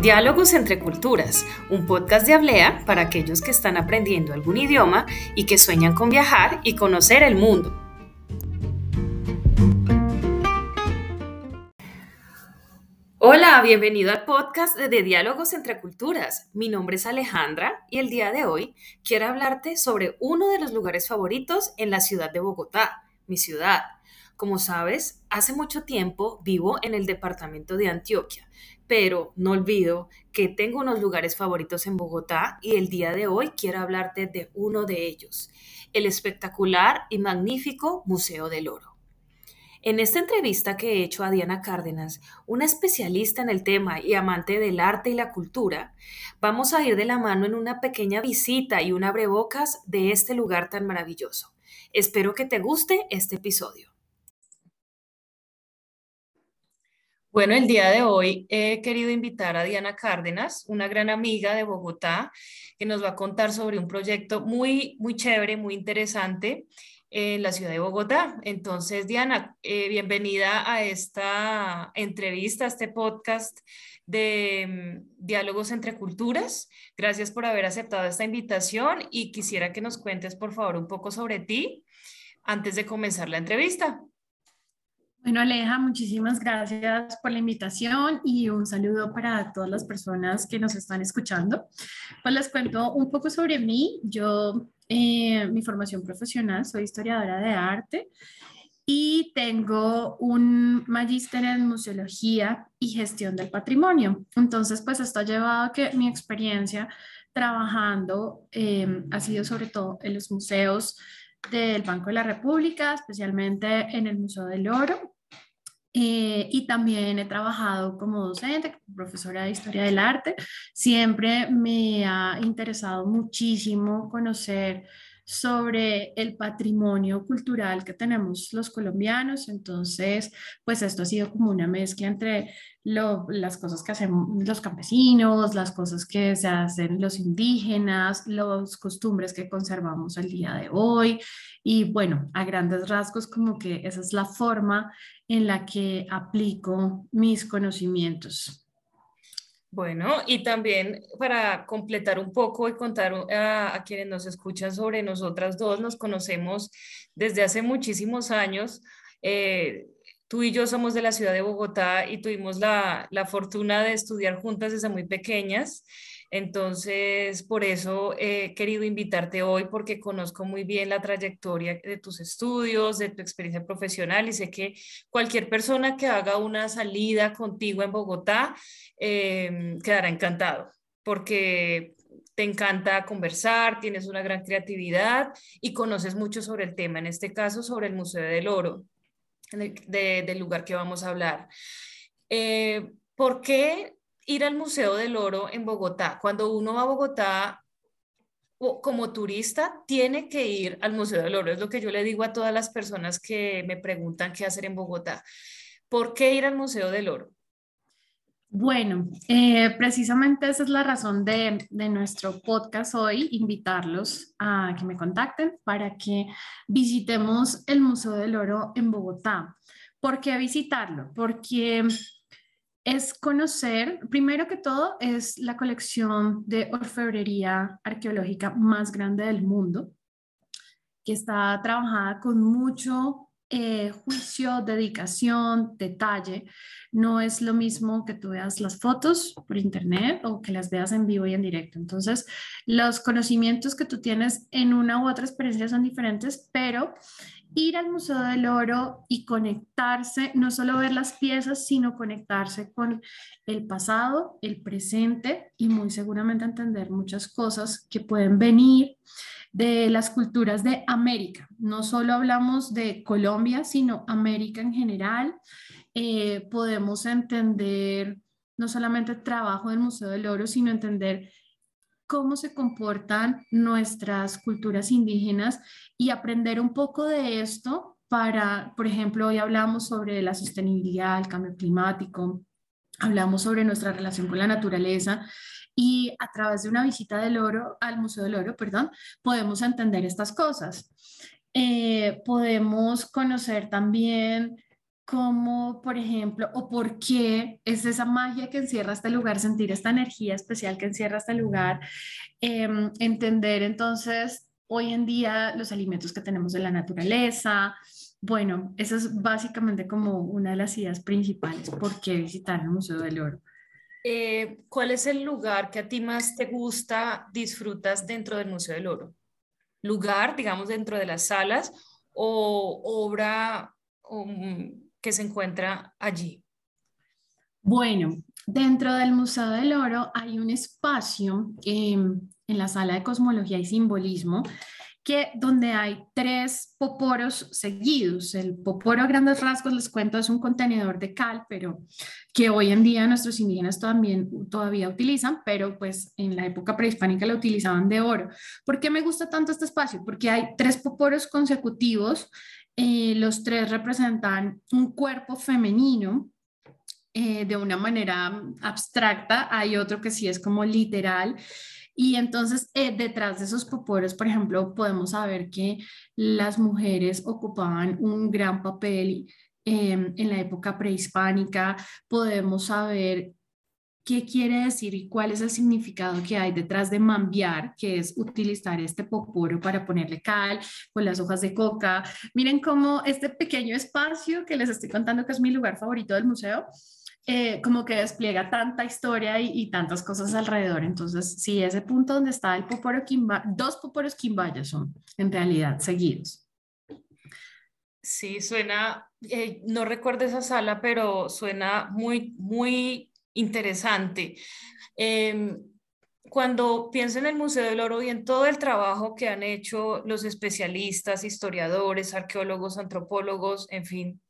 Diálogos entre Culturas, un podcast de Hablea para aquellos que están aprendiendo algún idioma y que sueñan con viajar y conocer el mundo. Hola, bienvenido al podcast de Diálogos entre Culturas. Mi nombre es Alejandra y el día de hoy quiero hablarte sobre uno de los lugares favoritos en la ciudad de Bogotá, mi ciudad. Como sabes, hace mucho tiempo vivo en el departamento de Antioquia, pero no olvido que tengo unos lugares favoritos en Bogotá y el día de hoy quiero hablarte de uno de ellos, el espectacular y magnífico Museo del Oro. En esta entrevista que he hecho a Diana Cárdenas, una especialista en el tema y amante del arte y la cultura, vamos a ir de la mano en una pequeña visita y un abrebocas de este lugar tan maravilloso. Espero que te guste este episodio. Bueno, el día de hoy he querido invitar a Diana Cárdenas, una gran amiga de Bogotá, que nos va a contar sobre un proyecto muy, muy chévere, muy interesante en la ciudad de Bogotá. Entonces, Diana, eh, bienvenida a esta entrevista, a este podcast de mm, Diálogos entre Culturas. Gracias por haber aceptado esta invitación y quisiera que nos cuentes, por favor, un poco sobre ti antes de comenzar la entrevista. Bueno, Aleja, muchísimas gracias por la invitación y un saludo para todas las personas que nos están escuchando. Pues les cuento un poco sobre mí. Yo, eh, mi formación profesional, soy historiadora de arte y tengo un magíster en museología y gestión del patrimonio. Entonces, pues esto ha llevado a que mi experiencia trabajando eh, ha sido sobre todo en los museos del Banco de la República, especialmente en el Museo del Oro. Eh, y también he trabajado como docente, como profesora de historia del arte. Siempre me ha interesado muchísimo conocer sobre el patrimonio cultural que tenemos los colombianos. Entonces, pues esto ha sido como una mezcla entre las cosas que hacen los campesinos, las cosas que se hacen los indígenas, las costumbres que conservamos al día de hoy. Y bueno, a grandes rasgos, como que esa es la forma en la que aplico mis conocimientos. Bueno, y también para completar un poco y contar a, quienes nos escuchan sobre nosotras dos, nos conocemos desde hace muchísimos años. Eh, tú y yo somos de la ciudad de Bogotá y tuvimos la, la fortuna de estudiar juntas desde muy pequeñas. Entonces, por eso he querido invitarte hoy porque conozco muy bien la trayectoria de tus estudios, de tu experiencia profesional y sé que cualquier persona que haga una salida contigo en Bogotá eh, quedará encantado porque te encanta conversar, tienes una gran creatividad y conoces mucho sobre el tema, en este caso sobre el Museo del Oro, del lugar que vamos a hablar. Eh, ¿Por qué ir al Museo del Oro en Bogotá. Cuando uno va a Bogotá como turista, tiene que ir al Museo del Oro. Es lo que yo le digo a todas las personas que me preguntan qué hacer en Bogotá. ¿Por qué ir al Museo del Oro? Bueno, eh, precisamente esa es la razón de, de, nuestro podcast hoy, invitarlos a que me contacten para que visitemos el Museo del Oro en Bogotá. ¿Por qué visitarlo? Porque es conocer, primero que todo, es la colección de orfebrería arqueológica más grande del mundo, que está trabajada con mucho eh, juicio, dedicación, detalle. No es lo mismo que tú veas las fotos por internet o que las veas en vivo y en directo. Entonces, los conocimientos que tú tienes en una u otra experiencia son diferentes, pero ir al Museo del Oro y conectarse, no solo ver las piezas, sino conectarse con el pasado, el presente y muy seguramente entender muchas cosas que pueden venir de las culturas de América. No solo hablamos de Colombia, sino América en general. Eh, podemos entender no solamente el trabajo del Museo del Oro, sino entender cómo se comportan nuestras culturas indígenas y aprender un poco de esto para, por ejemplo, hoy hablamos sobre la sostenibilidad, el cambio climático, hablamos sobre nuestra relación con la naturaleza y a través de una visita del oro al Museo del Oro, perdón, podemos entender estas cosas. Eh, podemos conocer también cómo, por ejemplo, o por qué es esa magia que encierra este lugar, sentir esta energía especial que encierra este lugar, em, entender entonces hoy en día los alimentos que tenemos de la naturaleza. Bueno, esa es básicamente como una de las ideas principales, por qué visitar el Museo del Oro. Eh, ¿Cuál es el lugar que a ti más te gusta, disfrutas dentro del Museo del Oro? ¿Lugar, digamos, dentro de las salas o obra um, que se encuentra allí? Bueno, dentro del Museo del Oro hay un espacio em, en la sala de cosmología y simbolismo que donde hay tres poporos seguidos. El poporo a grandes rasgos, les cuento, es un contenedor de cal, pero que hoy en día nuestros indígenas también todavía utilizan, pero pues en la época prehispánica lo utilizaban de oro. ¿Por qué me gusta tanto este espacio? Porque hay tres poporos consecutivos, eh, los tres representan un cuerpo femenino eh, de una manera abstracta, hay otro que sí es como literal y entonces, eh, detrás de esos poporos, por ejemplo, podemos saber que las mujeres ocupaban un gran papel en la época prehispánica. Podemos saber qué quiere decir y cuál es el significado que hay detrás de mambiar, que es utilizar este poporo para ponerle cal con las hojas de coca. Miren cómo este pequeño espacio que les estoy contando que es mi lugar favorito del museo, eh, como que despliega tanta historia y, tantas cosas alrededor. Entonces, sí, ese punto donde está el Poporo Quimba, dos Poporos Quimbaya son en realidad seguidos. Sí, suena, eh, no recuerdo esa sala, pero suena muy, muy interesante. Em, cuando pienso en el Museo del Oro y en todo el trabajo que han hecho los especialistas, historiadores, arqueólogos, antropólogos, en fin,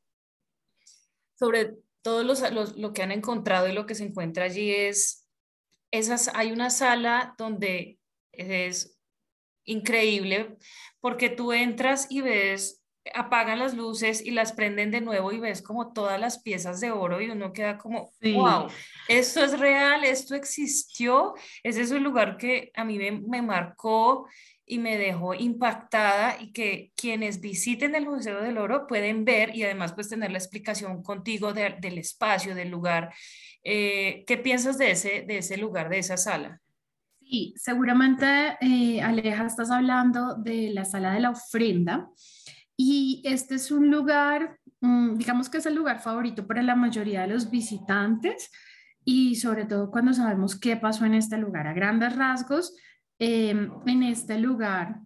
sobre todo los, lo que han encontrado y lo que se encuentra allí es, esas, hay una sala donde es increíble porque tú entras y ves, apagan las luces y las prenden de nuevo y ves como todas las piezas de oro y uno queda como, wow, esto es real, esto existió, ese es un lugar que a mí me, me marcó y me dejó impactada y que quienes visiten el Museo del Oro pueden ver y además pues tener la explicación contigo del espacio, del lugar. Eh, ¿Qué piensas de ese, de ese lugar, de esa sala? Sí, seguramente eh, Aleja, estás hablando de la sala de la ofrenda y este es un lugar, mm, digamos que es el lugar favorito para la mayoría de los visitantes y sobre todo cuando sabemos qué pasó en este lugar a grandes rasgos Em, en este lugar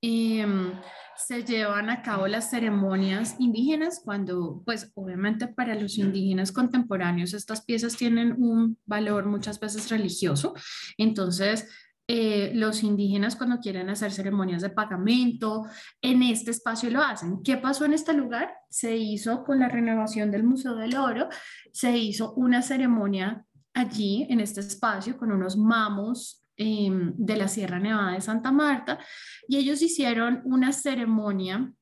em, se llevan a cabo las ceremonias indígenas cuando, pues obviamente para los indígenas contemporáneos estas piezas tienen un valor muchas veces religioso. Entonces, eh, los indígenas cuando quieren hacer ceremonias de pagamento, en este espacio lo hacen. ¿Qué pasó en este lugar? Se hizo con la renovación del Museo del Oro, se hizo una ceremonia allí en este espacio con unos mamos Em, de la Sierra Nevada de Santa Marta y ellos hicieron una ceremonia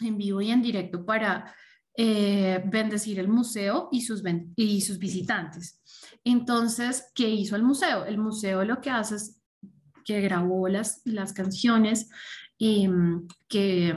en vivo y en directo para eh, bendecir el museo y sus, y sus visitantes. Entonces, ¿qué hizo el museo? El museo lo que hace es que grabó las, las canciones, em, que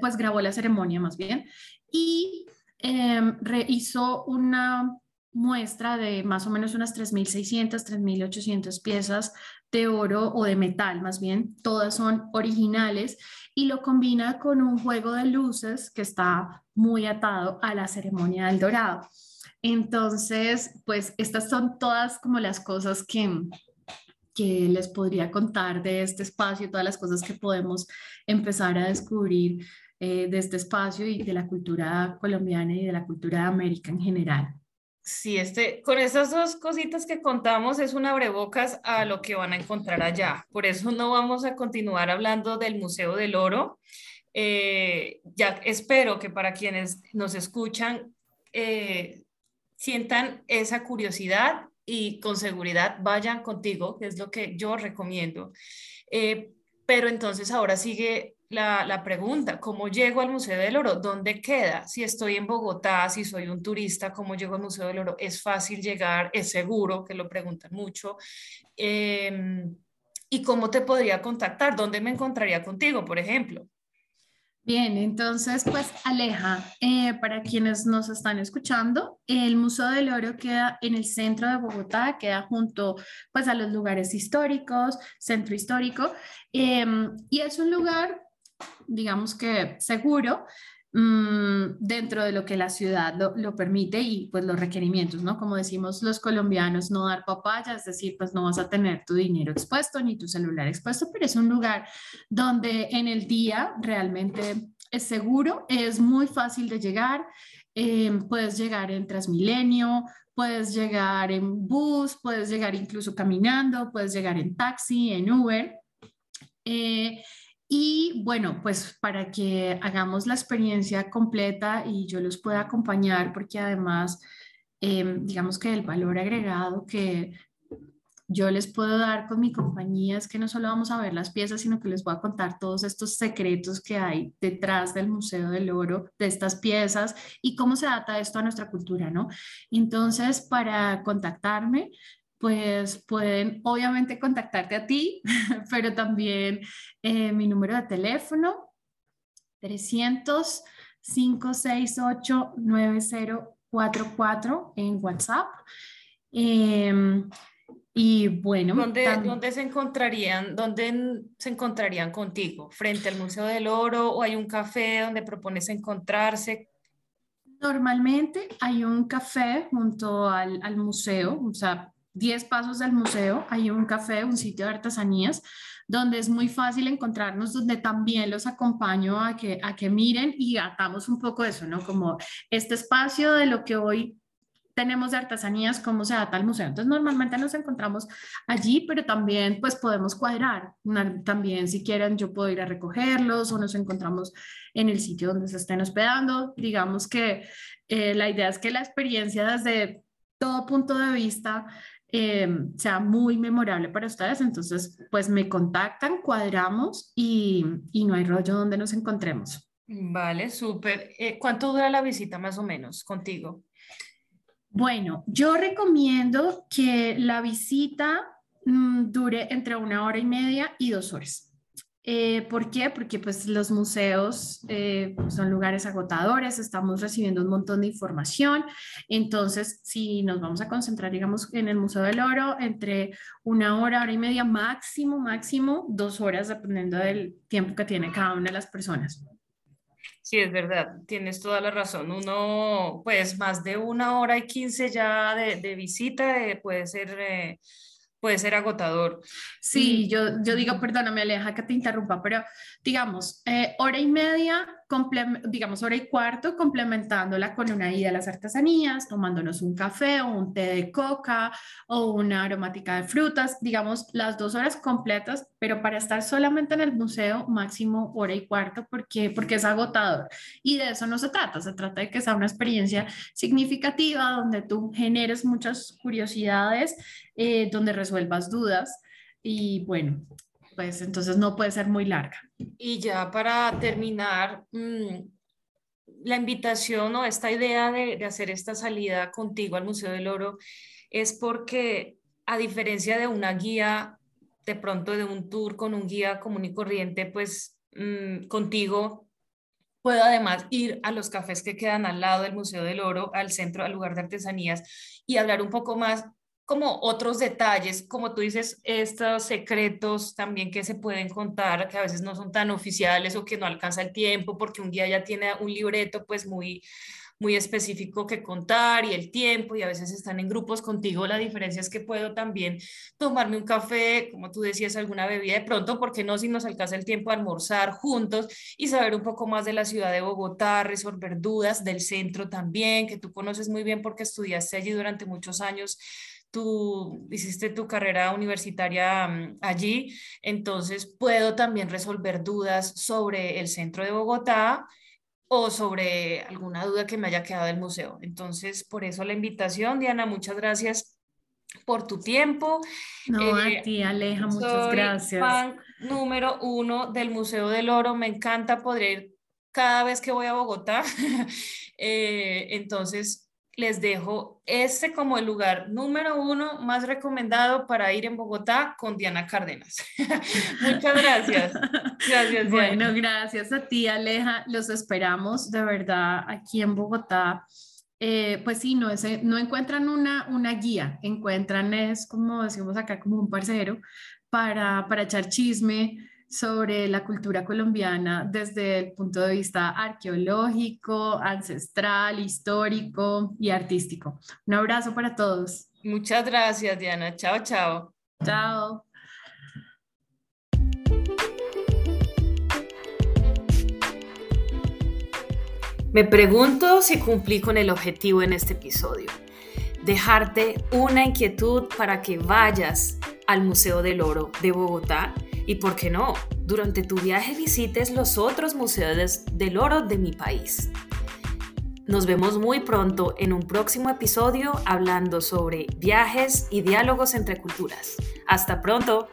pues grabó la ceremonia más bien, y eh, hizo una muestra de más o menos unas 3.600, 3.800 piezas de oro o de metal más bien, todas son originales y lo combina con un juego de luces que está muy atado a la ceremonia del dorado. Entonces, pues estas son todas como las cosas que, que les podría contar de este espacio, todas las cosas que podemos empezar a descubrir eh, de este espacio y de la cultura colombiana y de la cultura de América en general. Sí, este, con esas dos cositas que contamos es un abrebocas a lo que van a encontrar allá. Por eso no vamos a continuar hablando del Museo del Oro. Eh, ya espero que para quienes nos escuchan eh, sientan esa curiosidad y con seguridad vayan contigo, que es lo que yo recomiendo. Eh, pero entonces ahora sigue la, pregunta, ¿cómo llego al Museo del Oro? ¿Dónde queda? Si estoy en Bogotá, si soy un turista, ¿cómo llego al Museo del Oro? ¿Es fácil llegar? ¿Es seguro? Que lo preguntan mucho. Em, ¿Y cómo te podría contactar? ¿Dónde me encontraría contigo, por ejemplo? Bien, entonces, pues Aleja, eh, para quienes nos están escuchando, el Museo del Oro queda en el centro de Bogotá, queda junto pues a los lugares históricos, centro histórico, em, y es un lugar, digamos que seguro, Mm, dentro de lo que la ciudad lo, permite y pues los requerimientos, ¿no? Como decimos los colombianos, no dar papaya, es decir, pues no vas a tener tu dinero expuesto ni tu celular expuesto, pero es un lugar donde en el día realmente es seguro, es muy fácil de llegar, em, puedes llegar en Transmilenio, puedes llegar en bus, puedes llegar incluso caminando, puedes llegar en taxi, en Uber. Eh, y bueno, pues para que hagamos la experiencia completa y yo los pueda acompañar, porque además, em, digamos que el valor agregado que yo les puedo dar con mi compañía es que no solo vamos a ver las piezas, sino que les voy a contar todos estos secretos que hay detrás del Museo del Oro, de estas piezas y cómo se adapta esto a nuestra cultura, ¿no? Entonces, para contactarme, pues pueden obviamente contactarte a ti, pero también eh, mi número de teléfono, 300 568 9044 en WhatsApp. Em, y bueno, ¿Dónde, ¿dónde, se encontrarían, dónde se encontrarían contigo? ¿Frente al Museo del Oro o hay un café donde propones encontrarse? Normalmente hay un café junto al, al museo, o sea, 10 pasos del museo hay un café, un sitio de artesanías, donde es muy fácil encontrarnos, donde también los acompaño a que, a que miren y atamos un poco eso, ¿no? Como este espacio de lo que hoy tenemos de artesanías, cómo se adapta al museo. Entonces, normalmente nos encontramos allí, pero también pues podemos cuadrar. también, si quieren, yo puedo ir a recogerlos o nos encontramos en el sitio donde se estén hospedando. Digamos que eh, la idea es que la experiencia desde todo punto de vista eh, sea muy memorable para ustedes. Entonces, pues me contactan, cuadramos y, y no hay rollo donde nos encontremos. Vale, súper. Eh, ¿Cuánto dura la visita más o menos contigo? Bueno, yo recomiendo que la visita mm, dure entre una hora y media y dos horas. Eh, ¿Por qué? Porque pues los museos eh, son lugares agotadores, estamos recibiendo un montón de información, entonces si nos vamos a concentrar, digamos, en el Museo del Oro, entre una hora, hora y media, máximo, máximo, dos horas, dependiendo del tiempo que tiene cada una de las personas. Sí, es verdad, tienes toda la razón. Uno, pues más de una hora y quince ya de, visita eh, puede ser puede ser agotador. Sí, yo, yo digo, perdóname Aleja que te interrumpa, pero digamos, eh, hora y media digamos, hora y cuarto, complementándola con una ida a las artesanías, tomándonos un café o un té de coca o una aromática de frutas, digamos, las dos horas completas, pero para estar solamente en el museo, máximo hora y cuarto, porque, porque es agotador. Y de eso no se trata, se trata de que sea una experiencia significativa, donde tú generes muchas curiosidades, eh, donde resuelvas dudas. Y bueno, pues entonces no puede ser muy larga. Y ya para terminar, mm, la invitación o esta idea de, hacer esta salida contigo al Museo del Oro es porque a diferencia de una guía, de pronto de un tour con un guía común y corriente, pues mm, contigo puedo además ir a los cafés que quedan al lado del Museo del Oro, al centro, al lugar de artesanías y hablar un poco más como otros detalles, como tú dices, estos secretos también que se pueden contar, que a veces no son tan oficiales o que no alcanza el tiempo, porque un día ya tiene un libreto pues muy muy específico que contar y el tiempo y a veces están en grupos contigo. La diferencia es que puedo también tomarme un café, como tú decías, alguna bebida de pronto, porque no si nos alcanza el tiempo almorzar juntos y saber un poco más de la ciudad de Bogotá, resolver dudas del centro también, que tú conoces muy bien porque estudiaste allí durante muchos años tú hiciste tu carrera universitaria mm, allí, entonces puedo también resolver dudas sobre el centro de Bogotá o sobre alguna duda que me haya quedado del museo. Entonces, por eso la invitación, Diana, muchas gracias por tu tiempo. No, a eh, ti, Aleja, muchas gracias. Fan número uno del Museo del Oro, me encanta poder ir cada vez que voy a Bogotá. Eh, entonces, les dejo este como el lugar número uno más recomendado para ir en Bogotá con Diana Cárdenas. Muchas gracias. Gracias. Bueno, gracias a ti, Aleja. Los esperamos de verdad aquí en Bogotá. Eh, pues sí, no, no encuentran una, una guía, encuentran es como decimos acá, como un parcero para, para echar chisme, sobre la cultura colombiana desde el punto de vista arqueológico, ancestral, histórico y artístico. Un abrazo para todos. Muchas gracias, Diana. Chao, chao. Chao. Me pregunto si cumplí con el objetivo en este episodio. Dejarte una inquietud para que vayas al Museo del Oro de Bogotá y, ¿por qué no?, durante tu viaje visites los otros museos del oro de mi país. Nos vemos muy pronto en un próximo episodio hablando sobre viajes y diálogos entre culturas. Hasta pronto.